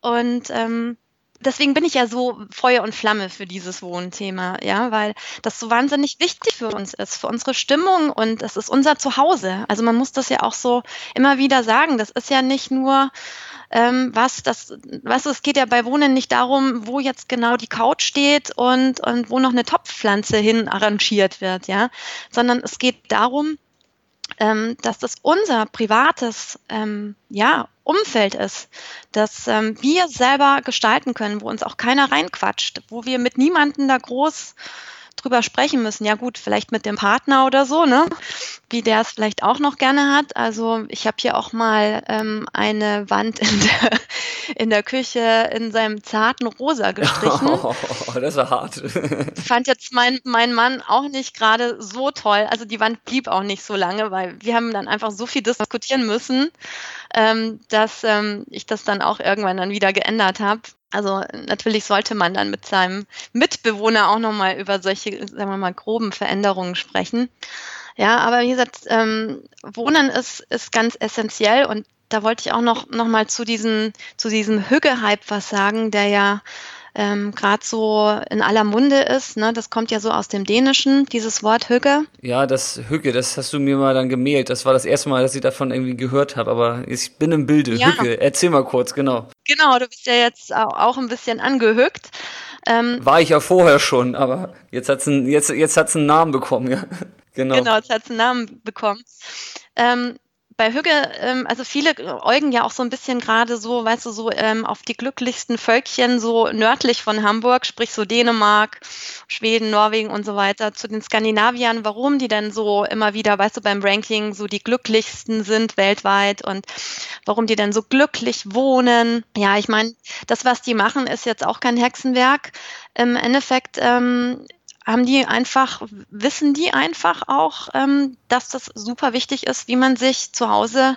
Und ähm, deswegen bin ich ja so Feuer und Flamme für dieses Wohnthema, ja, weil das so wahnsinnig wichtig für uns ist, für unsere Stimmung und es ist unser Zuhause. Also man muss das ja auch so immer wieder sagen. Das ist ja nicht nur ähm, was, das, was, es geht ja bei Wohnen nicht darum, wo jetzt genau die Couch steht und, und wo noch eine Topfpflanze hin arrangiert wird, ja, sondern es geht darum, ähm, dass das unser privates ähm, ja, Umfeld ist, dass ähm, wir selber gestalten können, wo uns auch keiner reinquatscht, wo wir mit niemandem da groß drüber sprechen müssen. Ja gut, vielleicht mit dem Partner oder so, ne? Wie der es vielleicht auch noch gerne hat. Also ich habe hier auch mal ähm, eine Wand in der, in der Küche in seinem zarten Rosa gestrichen. Oh, das war hart. Fand jetzt mein, mein Mann auch nicht gerade so toll. Also die Wand blieb auch nicht so lange, weil wir haben dann einfach so viel diskutieren müssen, ähm, dass ähm, ich das dann auch irgendwann dann wieder geändert habe. Also natürlich sollte man dann mit seinem Mitbewohner auch nochmal über solche, sagen wir mal, groben Veränderungen sprechen. Ja, aber wie gesagt, ähm, Wohnen ist, ist ganz essentiell und da wollte ich auch noch, noch mal zu, diesen, zu diesem Hügge-Hype was sagen, der ja ähm, gerade so in aller Munde ist. Ne? Das kommt ja so aus dem Dänischen, dieses Wort Hügge. Ja, das Hügge, das hast du mir mal dann gemailt. Das war das erste Mal, dass ich davon irgendwie gehört habe. Aber ich bin im Bilde. Ja. Hügge, erzähl mal kurz, genau. Genau, du bist ja jetzt auch ein bisschen angehückt. Ähm, war ich ja vorher schon, aber jetzt hat es einen, jetzt, jetzt einen Namen bekommen, ja. Genau. Genau, jetzt hat es einen Namen bekommen. Ähm, bei Hügge, ähm, also viele äugen ja auch so ein bisschen gerade so, weißt du, so ähm, auf die glücklichsten Völkchen so nördlich von Hamburg, sprich so Dänemark, Schweden, Norwegen und so weiter, zu den Skandinaviern, warum die denn so immer wieder, weißt du, beim Ranking so die glücklichsten sind weltweit und warum die denn so glücklich wohnen. Ja, ich meine, das, was die machen, ist jetzt auch kein Hexenwerk. Im Endeffekt ähm, haben die einfach, wissen die einfach auch, ähm, dass das super wichtig ist, wie man sich zu Hause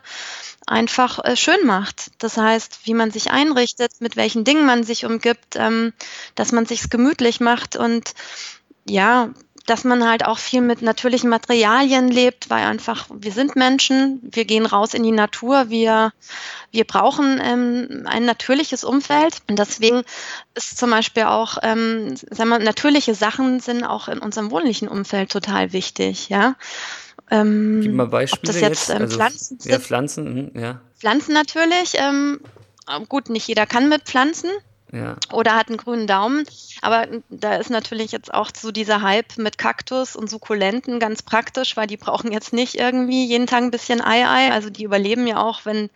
einfach äh, schön macht. Das heißt, wie man sich einrichtet, mit welchen Dingen man sich umgibt, ähm, dass man sich's gemütlich macht und ja, dass man halt auch viel mit natürlichen Materialien lebt, weil einfach wir sind Menschen, wir gehen raus in die Natur, wir, wir brauchen ähm, ein natürliches Umfeld und deswegen ist zum Beispiel auch, ähm, sagen wir, natürliche Sachen sind auch in unserem wohnlichen Umfeld total wichtig, ja. Ähm, Gib mal Beispiele ob das jetzt, jetzt ähm, also, Pflanzen sind. Ja, Pflanzen, mhm, ja. Pflanzen natürlich. Ähm, gut, nicht jeder kann mit Pflanzen. Ja. Oder hat einen grünen Daumen. Aber da ist natürlich jetzt auch so dieser Hype mit Kaktus und Sukkulenten ganz praktisch, weil die brauchen jetzt nicht irgendwie jeden Tag ein bisschen Ei-Ei. Also die überleben ja auch, wenn,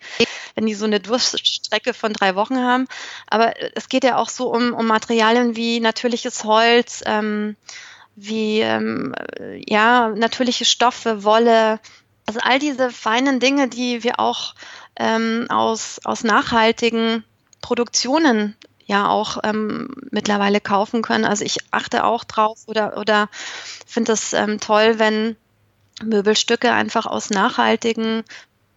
wenn die so eine Durststrecke von drei Wochen haben. Aber es geht ja auch so um, um Materialien wie natürliches Holz, ähm, wie ähm, ja, natürliche Stoffe, Wolle. Also all diese feinen Dinge, die wir auch ähm, aus, aus nachhaltigen Produktionen ja auch ähm, mittlerweile kaufen können. Also ich achte auch drauf oder, oder finde es ähm, toll, wenn Möbelstücke einfach aus nachhaltigen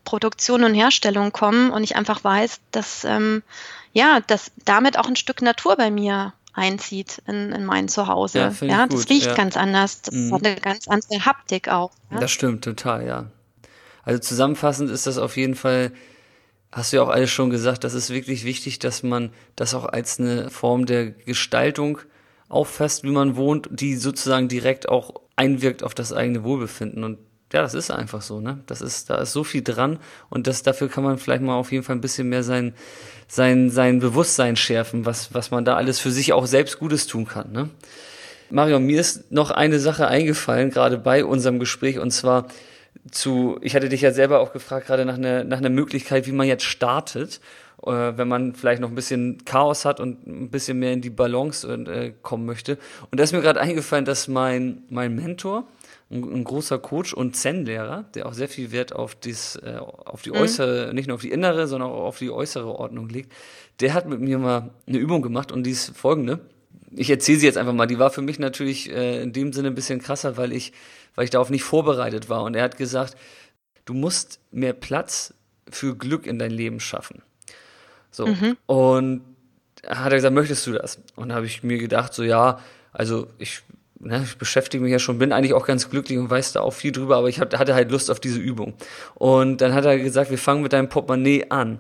Produktion und Herstellung kommen und ich einfach weiß, dass ja, dass damit auch ein Stück Natur bei mir einzieht in, in mein Zuhause. Ja, ja das riecht ja. ganz anders. Das mhm. hat eine ganz andere Haptik auch. Ja? Das stimmt, total, ja. Also zusammenfassend ist das auf jeden Fall hast du ja auch alles schon gesagt, das ist wirklich wichtig, dass man das auch als eine Form der Gestaltung auffasst, wie man wohnt, die sozusagen direkt auch einwirkt auf das eigene Wohlbefinden. Und ja, das ist einfach so, ne? Das ist, da ist so viel dran und das, dafür kann man vielleicht mal auf jeden Fall ein bisschen mehr sein, sein, sein Bewusstsein schärfen, was, was man da alles für sich auch selbst Gutes tun kann, ne? Mario, mir ist noch eine Sache eingefallen, gerade bei unserem Gespräch, und zwar zu, ich hatte dich ja selber auch gefragt, gerade nach einer, nach einer Möglichkeit, wie man jetzt startet, äh, wenn man vielleicht noch ein bisschen Chaos hat und ein bisschen mehr in die Balance äh, kommen möchte. Und da ist mir gerade eingefallen, dass mein, mein Mentor, ein, ein großer Coach und Zen-Lehrer, der auch sehr viel Wert auf, dies, äh, auf die mhm. äußere, nicht nur auf die innere, sondern auch auf die äußere Ordnung legt, der hat mit mir mal eine Übung gemacht und die ist folgende ich erzähle sie jetzt einfach mal. Die war für mich natürlich äh, in dem Sinne ein bisschen krasser, weil ich, weil ich darauf nicht vorbereitet war. Und er hat gesagt, du musst mehr Platz für Glück in dein Leben schaffen. So. Mhm. Und hat er gesagt, möchtest du das? Und da habe ich mir gedacht, so ja, also ich, ne, ich beschäftige mich ja schon, bin eigentlich auch ganz glücklich und weiß da auch viel drüber, aber ich hatte halt Lust auf diese Übung. Und dann hat er gesagt, wir fangen mit deinem Portemonnaie an.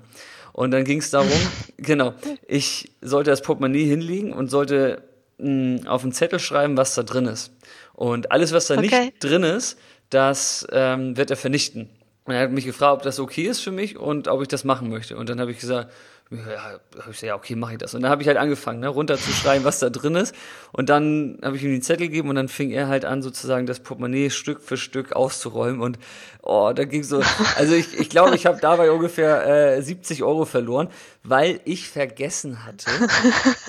Und dann ging es darum, genau, ich sollte das Portemonnaie hinlegen und sollte mh, mm, auf einen Zettel schreiben, was da drin ist. Und alles, was da okay. nicht drin ist, das ähm, wird er vernichten. Und er hat mich gefragt, ob das okay ist für mich und ob ich das machen möchte. Und dann habe ich gesagt, ja, hab ich ja, okay, mache ich das. Und dann habe ich halt angefangen, ne, runterzuschreiben, was da drin ist. Und dann habe ich ihm den Zettel gegeben und dann fing er halt an, sozusagen das Portemonnaie Stück für Stück auszuräumen. Und oh, da ging so, also ich, ich glaube, ich habe dabei ungefähr äh, 70 Euro verloren, weil ich vergessen hatte.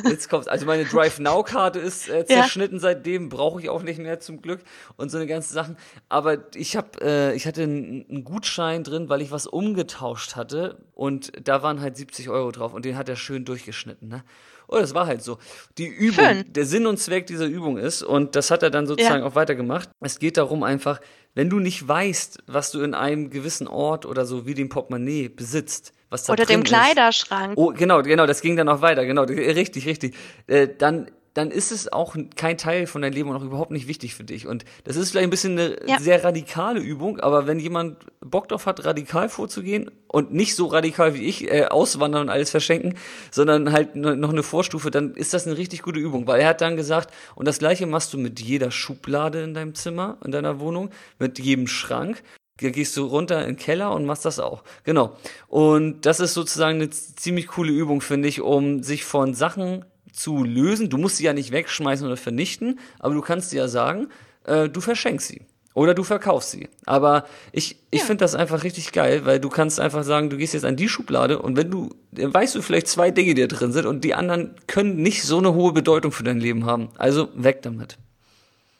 Jetzt kommt's. Also meine Drive Now Karte ist äh, zerschnitten ja. seitdem, brauche ich auch nicht mehr zum Glück und so eine ganze Sachen. Aber ich habe, äh, ich hatte einen Gutschein drin, weil ich was umgetauscht hatte und da waren halt 70 Euro drauf und den hat er schön durchgeschnitten. Ne? Oh, das war halt so. Die Übung, schön. der Sinn und Zweck dieser Übung ist, und das hat er dann sozusagen ja. auch weitergemacht, es geht darum einfach, wenn du nicht weißt, was du in einem gewissen Ort oder so wie dem Portemonnaie besitzt, was da Oder dem Kleiderschrank. Ist, oh, genau, genau, das ging dann auch weiter, genau, richtig, richtig. Äh, dann dann ist es auch kein Teil von deinem Leben und auch überhaupt nicht wichtig für dich. Und das ist vielleicht ein bisschen eine ja. sehr radikale Übung, aber wenn jemand Bock drauf hat, radikal vorzugehen und nicht so radikal wie ich, äh, auswandern und alles verschenken, sondern halt noch eine Vorstufe, dann ist das eine richtig gute Übung, weil er hat dann gesagt, und das gleiche machst du mit jeder Schublade in deinem Zimmer, in deiner Wohnung, mit jedem Schrank, da gehst du runter in den Keller und machst das auch. Genau. Und das ist sozusagen eine ziemlich coole Übung, finde ich, um sich von Sachen zu lösen. Du musst sie ja nicht wegschmeißen oder vernichten, aber du kannst dir ja sagen, äh, du verschenkst sie. Oder du verkaufst sie. Aber ich, ich ja. finde das einfach richtig geil, weil du kannst einfach sagen, du gehst jetzt an die Schublade und wenn du, dann weißt du vielleicht zwei Dinge, die da drin sind und die anderen können nicht so eine hohe Bedeutung für dein Leben haben. Also weg damit.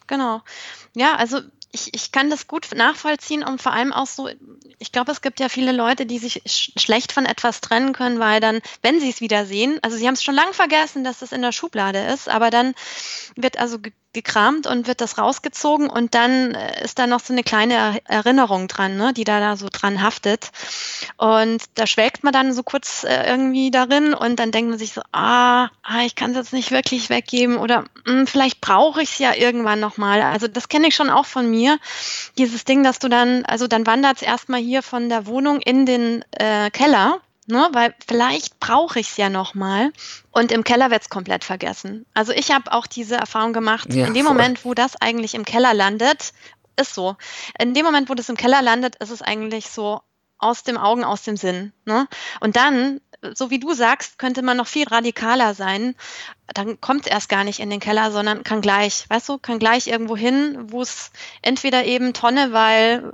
Genau. Ja, also ich, ich kann das gut nachvollziehen und vor allem auch so, ich glaube, es gibt ja viele Leute, die sich sch schlecht von etwas trennen können, weil dann, wenn sie es wieder sehen, also sie haben es schon lange vergessen, dass es in der Schublade ist, aber dann wird also gekramt und wird das rausgezogen und dann äh, ist da noch so eine kleine Erinnerung dran, ne, die da, da so dran haftet. Und da schwelgt man dann so kurz äh, irgendwie darin und dann denkt man sich so, ah, ah ich kann es jetzt nicht wirklich weggeben oder mh, hm, vielleicht brauche ich es ja irgendwann nochmal. Also das kenne ich schon auch von mir. Dieses Ding, dass du dann, also dann wandert es erstmal hier von der Wohnung in den äh, Keller ne? weil vielleicht brauche ich es ja nochmal. Und im Keller wird es komplett vergessen. Also ich habe auch diese Erfahrung gemacht, ja, in dem voll. Moment, wo das eigentlich im Keller landet, ist so. In dem Moment, wo das im Keller landet, ist es eigentlich so aus dem Augen, aus dem Sinn. Ne? Und dann, so wie du sagst, könnte man noch viel radikaler sein. Dann kommt es erst gar nicht in den Keller, sondern kann gleich, weißt du, kann gleich irgendwo hin, wo es entweder eben Tonne, weil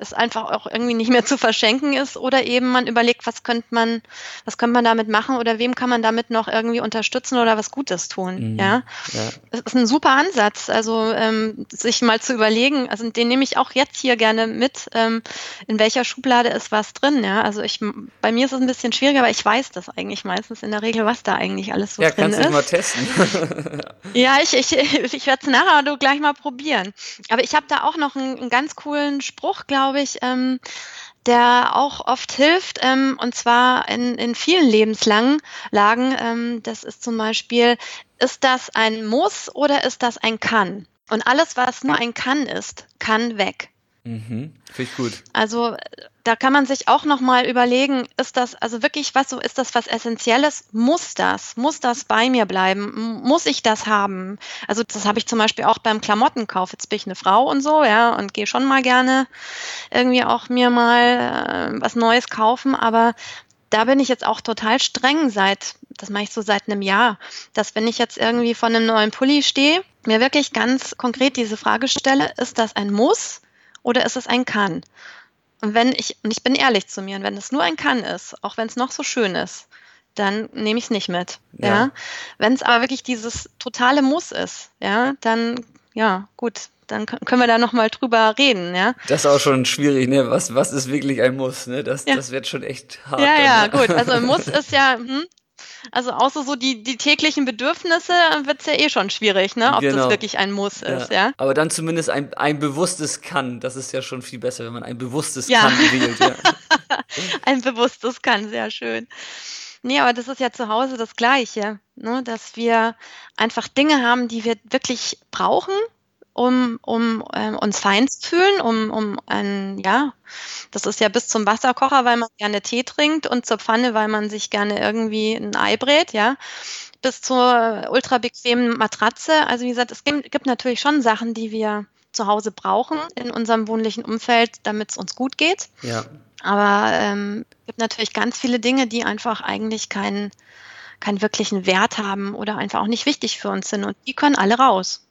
es einfach auch irgendwie nicht mehr zu verschenken ist oder eben man überlegt, was könnte man, was könnte man damit machen oder wem kann man damit noch irgendwie unterstützen oder was Gutes tun. Mhm. Ja, ja. das ist ein super Ansatz, also ähm, sich mal zu überlegen. Also den nehme ich auch jetzt hier gerne mit. Ähm, in welcher Schublade ist was drin? Ja, also ich, bei mir ist es ein bisschen schwieriger, aber ich weiß das eigentlich meistens in der Regel, was da eigentlich alles so ja, drin ist. Ja, kannst du mal testen. ja, ich, ich, ich werde es nachher du gleich mal probieren. Aber ich habe da auch noch einen, einen ganz coolen Spruch, glaube ich, ähm, der auch oft hilft, ähm, und zwar in, in vielen lebenslangen Lagen. Ähm, das ist zum Beispiel, ist das ein Muss oder ist das ein Kann? Und alles, was nur ein Kann ist, kann weg. Mhm. Finde ich gut. Also da kann man sich auch nochmal überlegen, ist das also wirklich was so, ist das was Essentielles? Muss das? Muss das bei mir bleiben? Muss ich das haben? Also das habe ich zum Beispiel auch beim Klamottenkauf. Jetzt bin ich eine Frau und so, ja, und gehe schon mal gerne irgendwie auch mir mal äh, was Neues kaufen, aber da bin ich jetzt auch total streng seit, das mache ich so seit einem Jahr, dass wenn ich jetzt irgendwie von einem neuen Pulli stehe, mir wirklich ganz konkret diese Frage stelle, ist das ein Muss oder ist es ein Kann? Und wenn ich, und ich bin ehrlich zu mir, und wenn es nur ein Kann ist, auch wenn es noch so schön ist, dann nehme ich es nicht mit. Ja. ja? Wenn es aber wirklich dieses totale Muss ist, ja, dann, ja, gut, dann können wir da nochmal drüber reden, ja. Das ist auch schon schwierig, ne? Was, was ist wirklich ein Muss, ne? Das, ja. das wird schon echt hart. Ja, dann, ja, gut. Also ein Muss ist ja, hm, also außer so die, die täglichen Bedürfnisse wird es ja eh schon schwierig, ne? ob genau. das wirklich ein Muss ja. ist. Ja? Aber dann zumindest ein, ein bewusstes Kann. Das ist ja schon viel besser, wenn man ein bewusstes ja. Kann wählt. Ja. ein bewusstes Kann, sehr schön. Nee, aber das ist ja zu Hause das Gleiche, ne? dass wir einfach Dinge haben, die wir wirklich brauchen um, um ähm, uns fein zu fühlen, um, um ein, ja, das ist ja bis zum Wasserkocher, weil man gerne Tee trinkt und zur Pfanne, weil man sich gerne irgendwie ein Ei brät, ja, bis zur ultra bequemen Matratze. Also wie gesagt, es gibt, gibt natürlich schon Sachen, die wir zu Hause brauchen in unserem wohnlichen Umfeld, damit es uns gut geht. Ja. Aber ähm, es gibt natürlich ganz viele Dinge, die einfach eigentlich keinen keinen wirklichen Wert haben oder einfach auch nicht wichtig für uns sind. Und die können alle raus.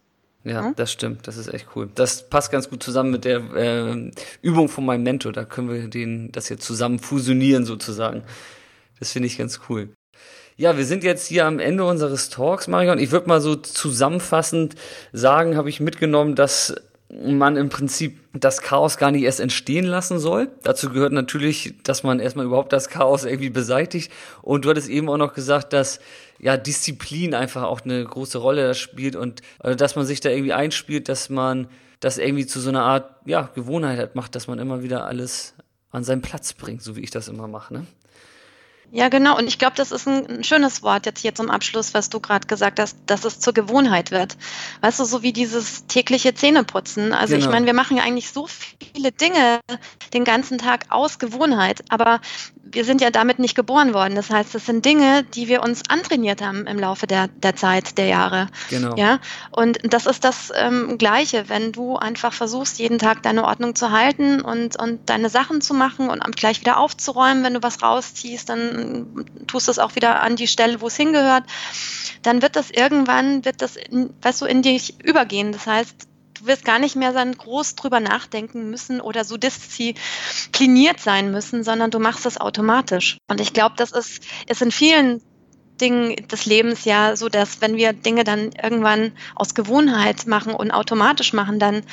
Ja, hm? das stimmt. Das ist echt cool. Das passt ganz gut zusammen mit der äh, Übung von meinem Mentor. Da können wir den, das jetzt zusammen fusionieren sozusagen. Das finde ich ganz cool. Ja, wir sind jetzt hier am Ende unseres Talks, Marion. Ich würde mal so zusammenfassend sagen, habe ich mitgenommen, dass man im Prinzip das Chaos gar nicht erst entstehen lassen soll. Dazu gehört natürlich, dass man erstmal überhaupt das Chaos irgendwie beseitigt. Und du hattest eben auch noch gesagt, dass ja Disziplin einfach auch eine große Rolle spielt und also, dass man sich da irgendwie einspielt, dass man das irgendwie zu so einer Art ja, Gewohnheit hat, macht, dass man immer wieder alles an seinen Platz bringt, so wie ich das immer mache. Ne? Ja, genau. Und ich glaube, das ist ein schönes Wort jetzt hier zum Abschluss, was du gerade gesagt hast, dass es zur Gewohnheit wird. Weißt du, so wie dieses tägliche Zähneputzen. Also genau. ich meine, wir machen ja eigentlich so viele Dinge den ganzen Tag aus Gewohnheit, aber wir sind ja damit nicht geboren worden. Das heißt, das sind Dinge, die wir uns antrainiert haben im Laufe der, der Zeit, der Jahre. Genau. Ja, und das ist das ähm, Gleiche, wenn du einfach versuchst, jeden Tag deine Ordnung zu halten und, und deine Sachen zu machen und gleich wieder aufzuräumen, wenn du was rausziehst, dann tust du es auch wieder an die Stelle, wo es hingehört. Dann wird das irgendwann, wird das, weißt du, in dich übergehen. Das heißt, du wirst gar nicht mehr dann groß drüber nachdenken müssen oder so diszipliniert sein müssen, sondern du machst es automatisch. Und ich glaube, das ist, ist in vielen Dingen des Lebens ja so, dass wenn wir Dinge dann irgendwann aus Gewohnheit machen und automatisch machen, dann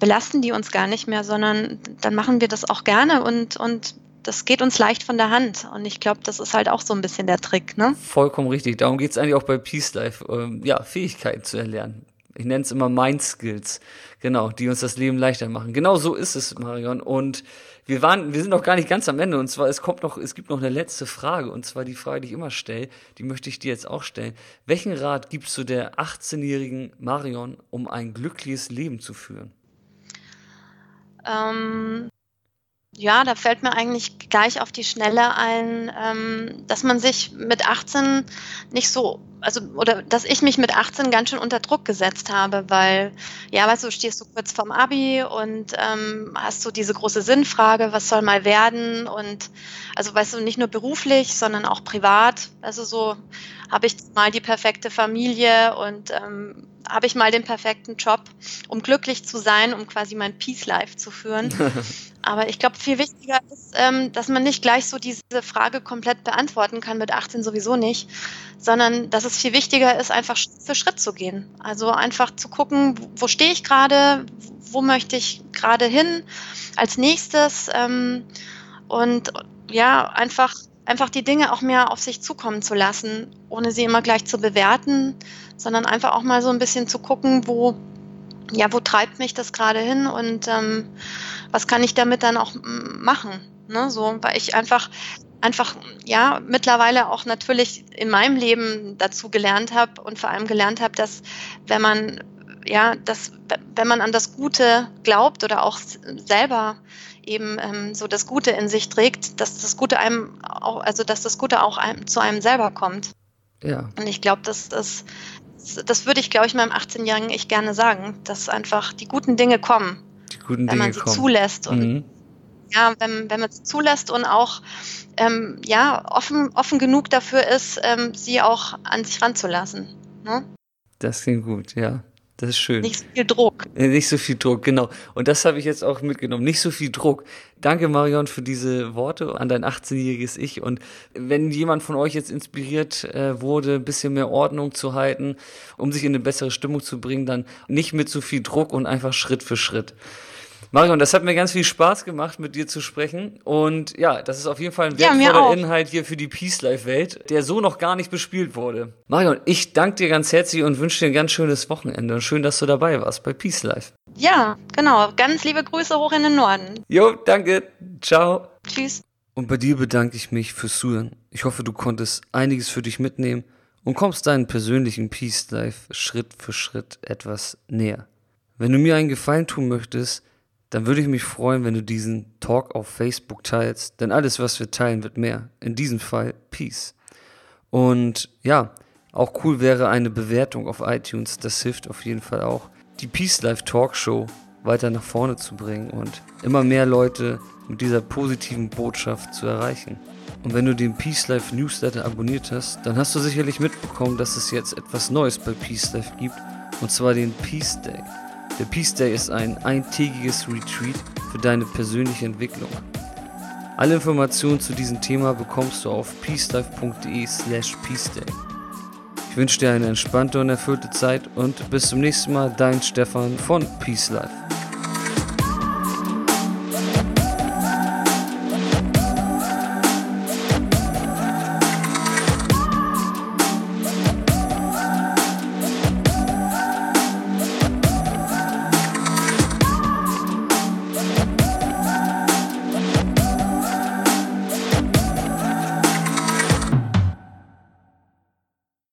belasten die uns gar nicht mehr, sondern dann machen wir das auch gerne und, und das geht uns leicht von der Hand. Und ich glaube, das ist halt auch so ein bisschen der Trick. Ne? Vollkommen richtig. Darum geht es eigentlich auch bei Peace Life, ähm, ja, Fähigkeiten zu erlernen. Ich nenne es immer Mind Skills, genau, die uns das Leben leichter machen. Genau so ist es, Marion. Und wir waren, wir sind noch gar nicht ganz am Ende. Und zwar, es kommt noch, es gibt noch eine letzte Frage. Und zwar die Frage, die ich immer stelle, die möchte ich dir jetzt auch stellen. Welchen Rat gibst du der 18-jährigen Marion, um ein glückliches Leben zu führen? Ähm, ja, da fällt mir eigentlich gleich auf die Schnelle ein, ähm, dass man sich mit 18 nicht so, also, oder dass ich mich mit 18 ganz schön unter Druck gesetzt habe, weil, ja, weißt du, stehst du kurz vorm Abi und ähm, hast so diese große Sinnfrage, was soll mal werden und, also, weißt du, nicht nur beruflich, sondern auch privat, also so, habe ich mal die perfekte Familie und ähm, habe ich mal den perfekten Job, um glücklich zu sein, um quasi mein Peace Life zu führen. Aber ich glaube, viel wichtiger ist, ähm, dass man nicht gleich so diese Frage komplett beantworten kann, mit 18 sowieso nicht, sondern dass es viel wichtiger ist, einfach Schritt für Schritt zu gehen. Also einfach zu gucken, wo stehe ich gerade, wo möchte ich gerade hin als nächstes ähm, und ja, einfach einfach die Dinge auch mehr auf sich zukommen zu lassen, ohne sie immer gleich zu bewerten, sondern einfach auch mal so ein bisschen zu gucken, wo, ja, wo treibt mich das gerade hin und ähm, was kann ich damit dann auch machen? Ne? So, weil ich einfach einfach ja mittlerweile auch natürlich in meinem Leben dazu gelernt habe und vor allem gelernt habe, dass wenn man ja, dass wenn man an das Gute glaubt oder auch selber eben ähm, so das Gute in sich trägt, dass das Gute einem auch, also dass das Gute auch einem, zu einem selber kommt. Ja. Und ich glaube, das, das würde ich, glaube ich, meinem 18-Jährigen echt gerne sagen, dass einfach die guten Dinge kommen. Guten wenn man sie kommen. zulässt und mhm. ja, wenn, wenn man sie zulässt und auch ähm, ja, offen, offen genug dafür ist, ähm, sie auch an sich ranzulassen. Ne? Das klingt gut, ja. Das ist schön. Nicht so viel Druck. Äh, nicht so viel Druck, genau. Und das habe ich jetzt auch mitgenommen. Nicht so viel Druck. Danke, Marion, für diese Worte an dein 18-jähriges Ich. Und wenn jemand von euch jetzt inspiriert äh, wurde, ein bisschen mehr Ordnung zu halten, um sich in eine bessere Stimmung zu bringen, dann nicht mit so viel Druck und einfach Schritt für Schritt. Marion, das hat mir ganz viel Spaß gemacht, mit dir zu sprechen. Und ja, das ist auf jeden Fall ein wertvoller ja, Inhalt hier für die Peace Life Welt, der so noch gar nicht bespielt wurde. Marion, ich danke dir ganz herzlich und wünsche dir ein ganz schönes Wochenende. Und schön, dass du dabei warst bei Peace Life. Ja, genau. Ganz liebe Grüße hoch in den Norden. Jo, danke. Ciao. Tschüss. Und bei dir bedanke ich mich fürs Zuhören. Ich hoffe, du konntest einiges für dich mitnehmen und kommst deinen persönlichen Peace Life Schritt für Schritt etwas näher. Wenn du mir einen Gefallen tun möchtest, dann würde ich mich freuen, wenn du diesen Talk auf Facebook teilst, denn alles, was wir teilen, wird mehr. In diesem Fall Peace. Und ja, auch cool wäre eine Bewertung auf iTunes, das hilft auf jeden Fall auch, die Peace Life Talk Show weiter nach vorne zu bringen und immer mehr Leute mit dieser positiven Botschaft zu erreichen. Und wenn du den Peace Life Newsletter abonniert hast, dann hast du sicherlich mitbekommen, dass es jetzt etwas Neues bei Peace Life gibt, und zwar den Peace Day. Der Peace Day ist ein eintägiges Retreat für deine persönliche Entwicklung. Alle Informationen zu diesem Thema bekommst du auf peacelife.de slash peaceday. Ich wünsche dir eine entspannte und erfüllte Zeit und bis zum nächsten Mal, dein Stefan von Peace Life.